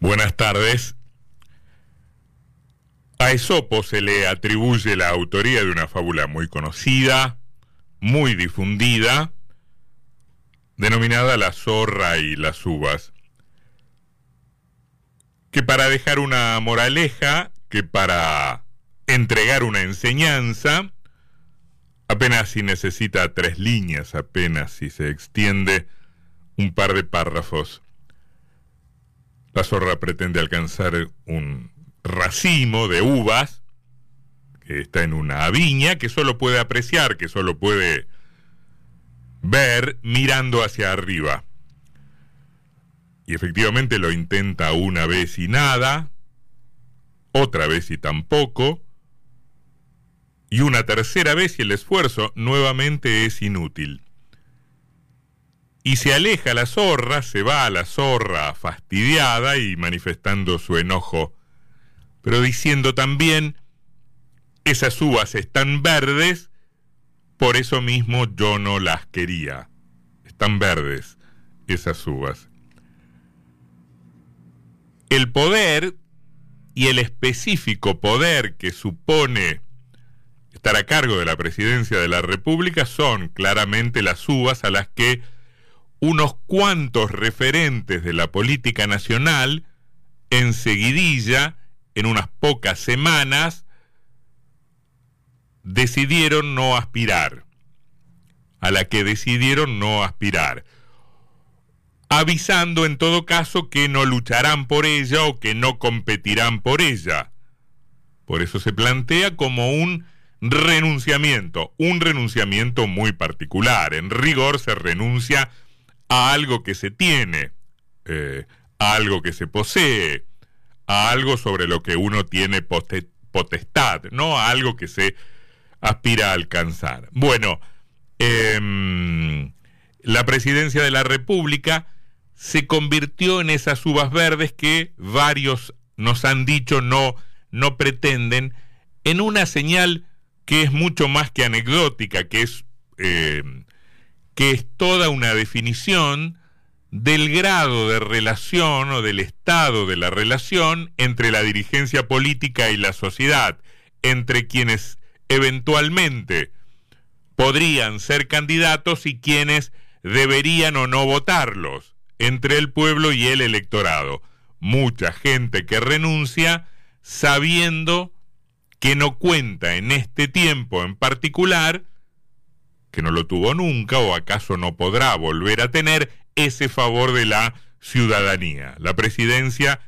Buenas tardes. A Esopo se le atribuye la autoría de una fábula muy conocida, muy difundida, denominada La zorra y las uvas, que para dejar una moraleja, que para entregar una enseñanza, apenas si necesita tres líneas, apenas si se extiende un par de párrafos. La zorra pretende alcanzar un racimo de uvas que está en una viña que solo puede apreciar, que solo puede ver mirando hacia arriba. Y efectivamente lo intenta una vez y nada, otra vez y tampoco, y una tercera vez y el esfuerzo nuevamente es inútil y se aleja la zorra, se va a la zorra fastidiada y manifestando su enojo, pero diciendo también, esas uvas están verdes, por eso mismo yo no las quería. Están verdes esas uvas. El poder y el específico poder que supone estar a cargo de la presidencia de la República son claramente las uvas a las que unos cuantos referentes de la política nacional, enseguidilla, en unas pocas semanas, decidieron no aspirar, a la que decidieron no aspirar, avisando en todo caso que no lucharán por ella o que no competirán por ella. Por eso se plantea como un renunciamiento, un renunciamiento muy particular. En rigor se renuncia a algo que se tiene, eh, a algo que se posee, a algo sobre lo que uno tiene potestad, no a algo que se aspira a alcanzar. Bueno, em, la presidencia de la República se convirtió en esas uvas verdes que varios nos han dicho no, no pretenden, en una señal que es mucho más que anecdótica, que es em, que es toda una definición del grado de relación o del estado de la relación entre la dirigencia política y la sociedad, entre quienes eventualmente podrían ser candidatos y quienes deberían o no votarlos, entre el pueblo y el electorado. Mucha gente que renuncia sabiendo que no cuenta en este tiempo en particular que no lo tuvo nunca o acaso no podrá volver a tener ese favor de la ciudadanía. La presidencia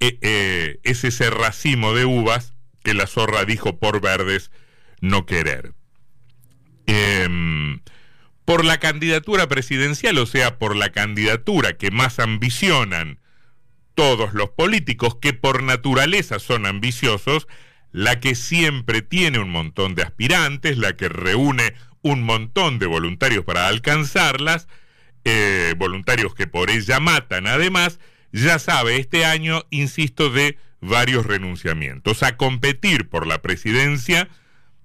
eh, eh, es ese racimo de uvas que la zorra dijo por verdes no querer. Em, por la candidatura presidencial, o sea, por la candidatura que más ambicionan todos los políticos, que por naturaleza son ambiciosos, la que siempre tiene un montón de aspirantes, la que reúne un montón de voluntarios para alcanzarlas, eh, voluntarios que por ella matan además, ya sabe este año, insisto, de varios renunciamientos. A competir por la presidencia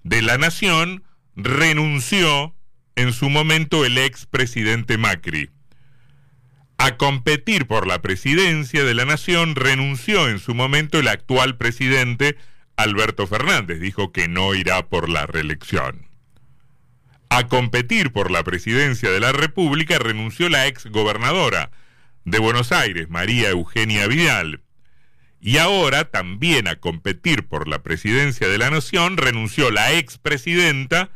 de la nación renunció en su momento el expresidente Macri. A competir por la presidencia de la nación renunció en su momento el actual presidente Alberto Fernández. Dijo que no irá por la reelección. A competir por la presidencia de la República renunció la ex gobernadora de Buenos Aires, María Eugenia Vidal. Y ahora también a competir por la presidencia de la Nación renunció la expresidenta,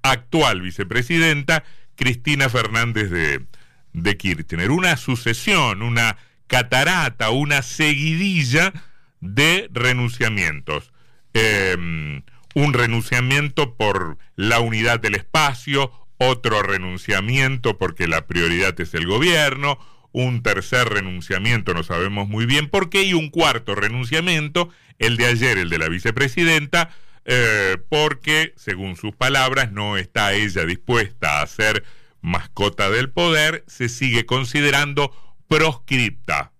actual vicepresidenta, Cristina Fernández de, de Kirchner. Una sucesión, una catarata, una seguidilla de renunciamientos. Eh, un renunciamiento por la unidad del espacio, otro renunciamiento porque la prioridad es el gobierno, un tercer renunciamiento, no sabemos muy bien por qué, y un cuarto renunciamiento, el de ayer, el de la vicepresidenta, eh, porque, según sus palabras, no está ella dispuesta a ser mascota del poder, se sigue considerando proscripta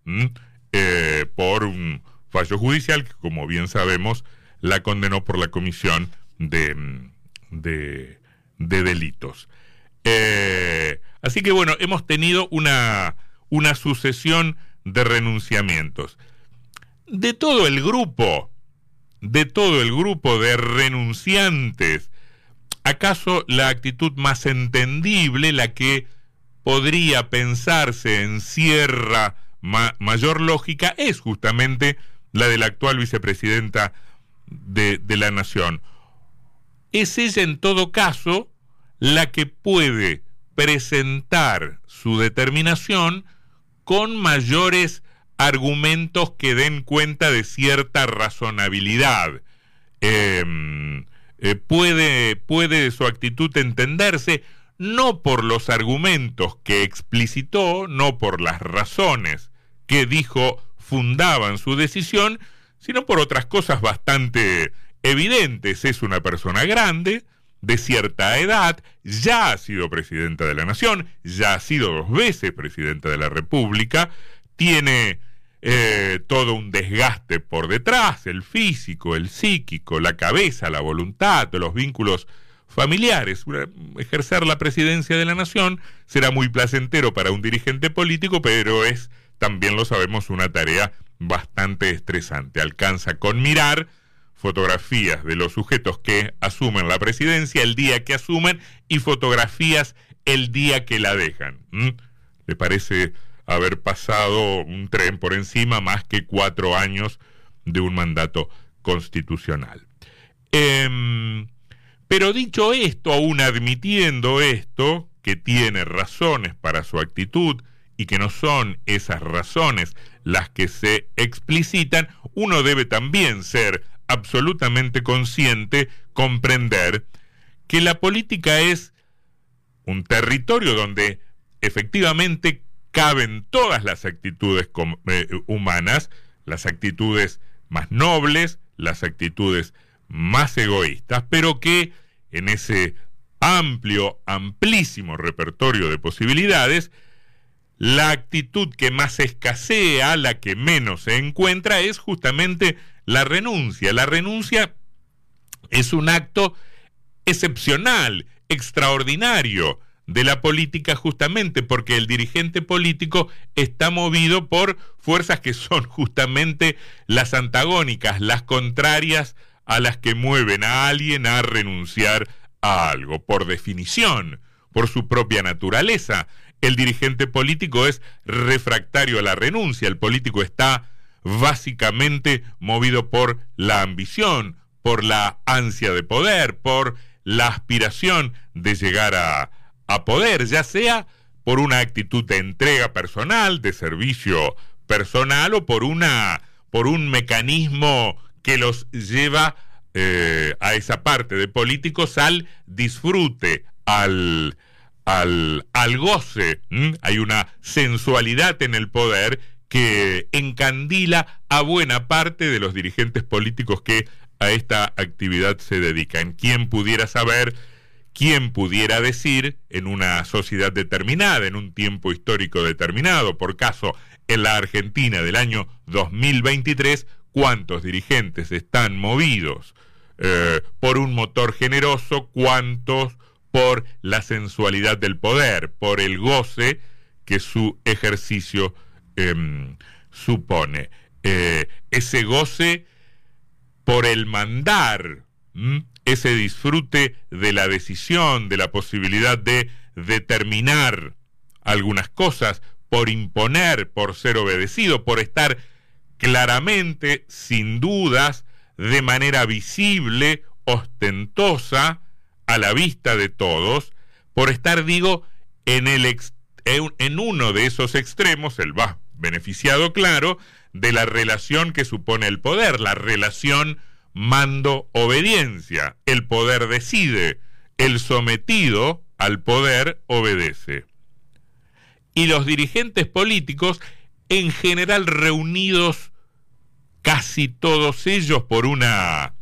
eh, por un fallo judicial que, como bien sabemos, la condenó por la comisión de, de, delitos. Eh, así que bueno, hemos tenido una, una sucesión de renunciamientos. de todo el grupo, de todo el grupo de renunciantes. ¿Acaso la actitud más entendible, la que podría pensarse encierra mayor lógica, es justamente la de la actual vicepresidenta de, la Nación? Es ella en todo caso la que puede presentar su determinación con mayores argumentos que den cuenta de cierta razonabilidad. Em, eh, puede, puede su actitud entenderse no por los argumentos que explicitó, no por las razones que dijo fundaban su decisión, sino por otras cosas bastante evidentes. Es una persona grande, de cierta edad, ya ha sido presidenta de la Nación, ya ha sido dos veces presidenta de la República, tiene eh, todo un desgaste por detrás, el físico, el psíquico, la cabeza, la voluntad, los vínculos familiares. Ejercer la presidencia de la nación será muy placentero para un dirigente político, pero es, también lo sabemos, una tarea bastante estresante. Alcanza con mirar fotografías de los sujetos que asumen la presidencia el día que asumen y fotografías el día que la dejan. ¿Le parece haber pasado un tren por encima más que cuatro años de un mandato constitucional? Em, pero dicho esto, aún admitiendo esto, que tiene razones para su actitud y que no son esas razones las que se explicitan, uno debe también ser absolutamente consciente, comprender que la política es un territorio donde efectivamente caben todas las actitudes eh, humanas, las actitudes más nobles, las actitudes más egoístas, pero que en ese amplio, amplísimo repertorio de posibilidades, la actitud que más escasea, la que menos se encuentra, es justamente la renuncia. La renuncia es un acto excepcional, extraordinario de la política justamente porque el dirigente político está movido por fuerzas que son justamente las antagónicas, las contrarias a las que mueven a alguien a renunciar a algo, por definición, por su propia naturaleza. El dirigente político es refractario a la renuncia, el político está básicamente movido por la ambición, por la ansia de poder, por la aspiración de llegar a, poder, ya sea por una actitud de entrega personal, de servicio personal o por una por un mecanismo que los lleva eh, a esa parte de políticos al disfrute, al, al, al goce. Hay una sensualidad en el poder que encandila a buena parte de los dirigentes políticos que a esta actividad se dedican. ¿Quién pudiera saber, quién pudiera decir en una sociedad determinada, en un tiempo histórico determinado, por caso en la Argentina del año 2023, cuántos dirigentes están movidos eh, por un motor generoso, cuántos por la sensualidad del poder, por el goce que su ejercicio Em, supone. Eh, ese goce por el mandar, ese disfrute de la decisión, de la posibilidad de determinar algunas cosas, por imponer, por ser obedecido, por estar claramente, sin dudas, de manera visible, ostentosa, a la vista de todos, por estar, digo, en, el en uno de esos extremos, el va beneficiado, claro, de la relación que supone el poder, la relación mando-obediencia. El poder decide, el sometido al poder obedece. Y los dirigentes políticos, en general reunidos casi todos ellos por una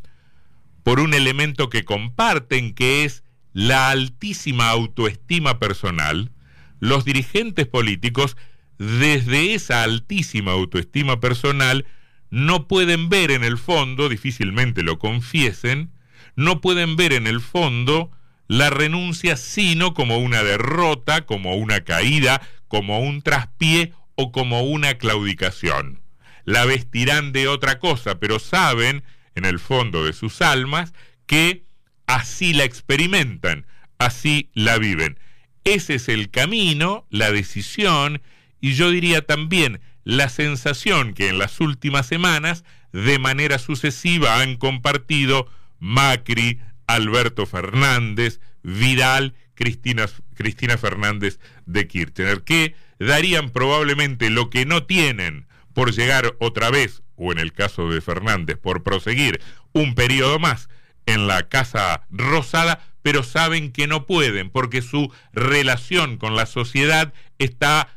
por un elemento que comparten que es la altísima autoestima personal, los dirigentes políticos desde esa altísima autoestima personal, no pueden ver en el fondo, difícilmente lo confiesen, no pueden ver en el fondo la renuncia sino como una derrota, como una caída, como un traspié o como una claudicación. la vestirán de otra cosa, pero saben, en el fondo de sus almas, que así la experimentan, así la viven. Ese es el camino, la decisión y yo diría también la sensación que en las últimas semanas de manera sucesiva han compartido Macri, Alberto Fernández, Vidal, Cristina, Cristina Fernández de Kirchner, que darían probablemente lo que no tienen por llegar otra vez, o en el caso de Fernández, por proseguir un periodo más en la Casa Rosada, pero saben que no pueden porque su relación con la sociedad está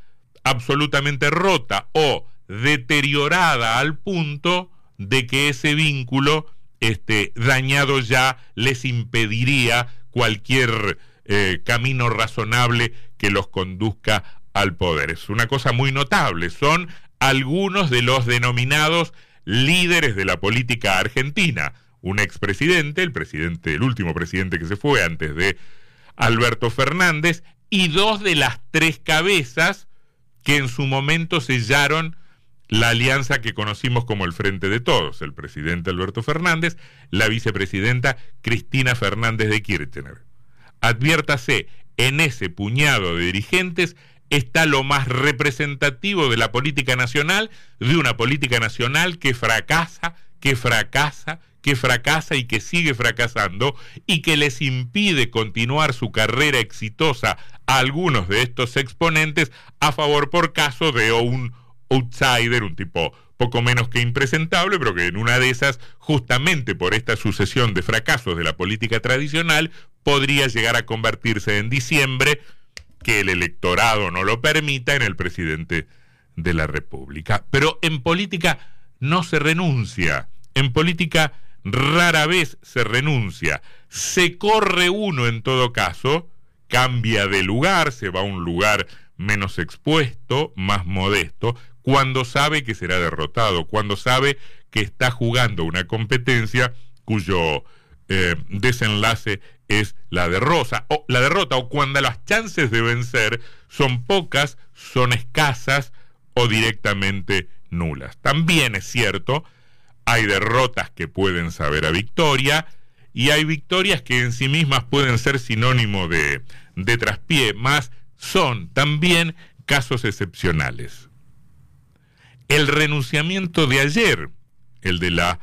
absolutamente rota o deteriorada al punto de que ese vínculo este, dañado ya les impediría cualquier eh, camino razonable que los conduzca al poder. Es una cosa muy notable. Son algunos de los denominados líderes de la política argentina. Un expresidente, el presidente, el último presidente que se fue antes de Alberto Fernández, y dos de las tres cabezas que en su momento sellaron la alianza que conocimos como el Frente de Todos, el presidente Alberto Fernández, la vicepresidenta Cristina Fernández de Kirchner. Adviértase, en ese puñado de dirigentes está lo más representativo de la política nacional, de una política nacional que fracasa, que fracasa, que fracasa y que sigue fracasando y que les impide continuar su carrera exitosa a algunos de estos exponentes a favor por caso de un outsider, un tipo poco menos que impresentable, pero que en una de esas, justamente por esta sucesión de fracasos de la política tradicional, podría llegar a convertirse en diciembre, que el electorado no lo permita, en el presidente de la República. Pero en política no se renuncia, en política rara vez se renuncia, se corre uno en todo caso, cambia de lugar, se va a un lugar menos expuesto, más modesto, cuando sabe que será derrotado, cuando sabe que está jugando una competencia cuyo eh, desenlace es la derrota, o la derrota, o cuando las chances de vencer son pocas, son escasas o directamente nulas. También es cierto, hay derrotas que pueden saber a victoria y hay victorias que en sí mismas pueden ser sinónimo de, de traspié, más son también casos excepcionales. El renunciamiento de ayer, el de la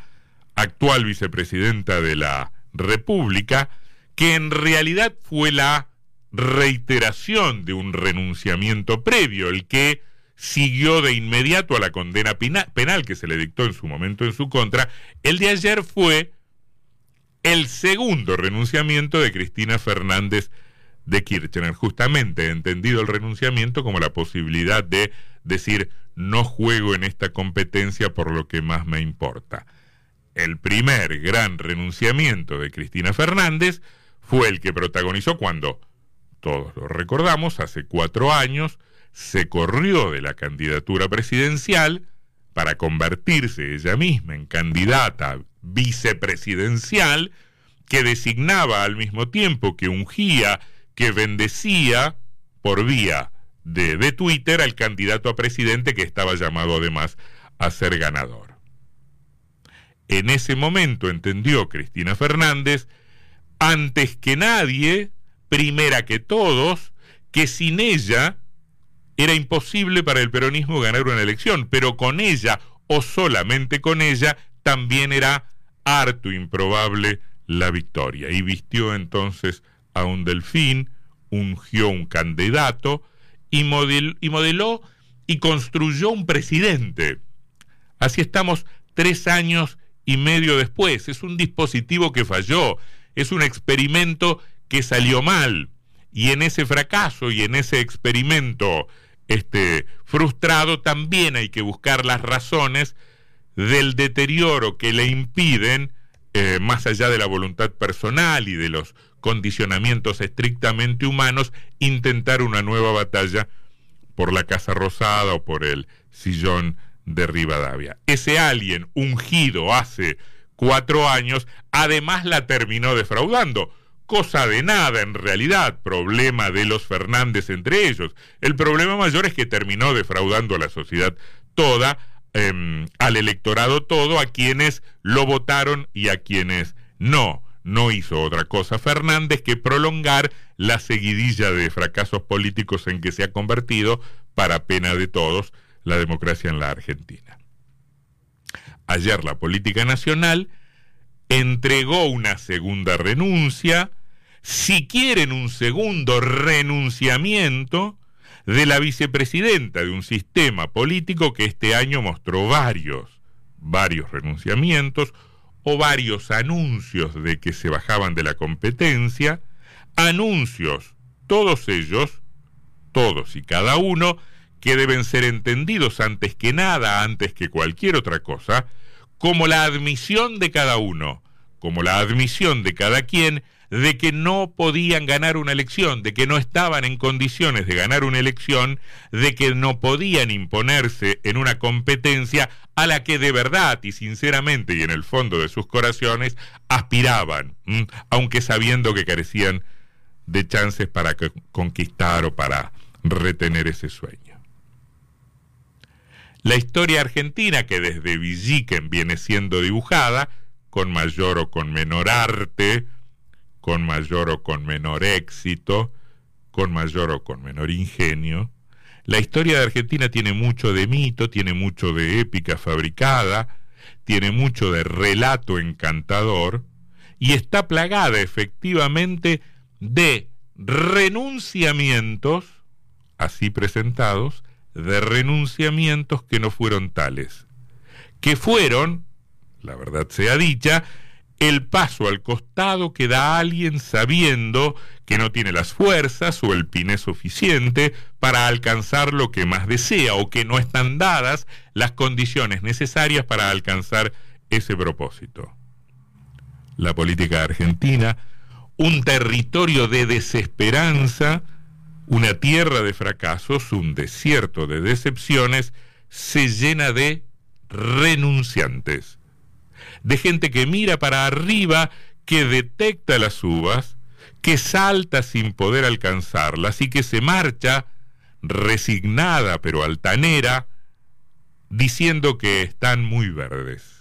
actual vicepresidenta de la República, que en realidad fue la reiteración de un renunciamiento previo, el que siguió de inmediato a la condena penal que se le dictó en su momento en su contra, el de ayer fue el segundo renunciamiento de Cristina Fernández de Kirchner, justamente entendido el renunciamiento como la posibilidad de decir no juego en esta competencia por lo que más me importa. El primer gran renunciamiento de Cristina Fernández fue el que protagonizó cuando, todos lo recordamos, hace cuatro años, se corrió de la candidatura presidencial para convertirse ella misma en candidata vicepresidencial que designaba al mismo tiempo que ungía que bendecía por vía de, de Twitter al candidato a presidente que estaba llamado además a ser ganador. En ese momento entendió Cristina Fernández, antes que nadie, primera que todos, que sin ella era imposible para el peronismo ganar una elección, pero con ella o solamente con ella también era harto improbable la victoria. Y vistió entonces a un delfín, ungió un candidato y, y modeló y construyó un presidente. Así estamos tres años y medio después. Es un dispositivo que falló, es un experimento que salió mal. Y en ese fracaso y en ese experimento este, frustrado también hay que buscar las razones del deterioro que le impiden, eh, más allá de la voluntad personal y de los condicionamientos estrictamente humanos, intentar una nueva batalla por la Casa Rosada o por el sillón de Rivadavia. Ese alguien ungido hace cuatro años, además la terminó defraudando. Cosa de nada en realidad, problema de los Fernández entre ellos. El problema mayor es que terminó defraudando a la sociedad toda em, al electorado todo, a quienes lo votaron y a quienes no. No hizo otra cosa Fernández que prolongar la seguidilla de fracasos políticos en que se ha convertido, para pena de todos, la democracia en la Argentina. Ayer la política nacional entregó una segunda renuncia, si quieren un segundo renunciamiento, de la vicepresidenta de un sistema político que este año mostró varios, varios renunciamientos o varios anuncios de que se bajaban de la competencia, anuncios, todos ellos, todos y cada uno, que deben ser entendidos antes que nada, antes que cualquier otra cosa, como la admisión de cada uno, como la admisión de cada quien de que no podían ganar una elección, de que no estaban en condiciones de ganar una elección, de que no podían imponerse en una competencia a la que de verdad y sinceramente y en el fondo de sus corazones aspiraban, aunque sabiendo que carecían de chances para conquistar o para retener ese sueño. La historia argentina, que desde Villiquen viene siendo dibujada, con mayor o con menor arte, con mayor o con menor éxito, con mayor o con menor ingenio. La historia de Argentina tiene mucho de mito, tiene mucho de épica fabricada, tiene mucho de relato encantador y está plagada efectivamente de renunciamientos, así presentados, de renunciamientos que no fueron tales, que fueron, la verdad sea dicha, el paso al costado que da alguien sabiendo que no tiene las fuerzas o el pine suficiente para alcanzar lo que más desea o que no están dadas las condiciones necesarias para alcanzar ese propósito. La política argentina, un territorio de desesperanza, una tierra de fracasos, un desierto de decepciones, se llena de renunciantes de gente que mira para arriba, que detecta las uvas, que salta sin poder alcanzarlas y que se marcha resignada pero altanera, diciendo que están muy verdes.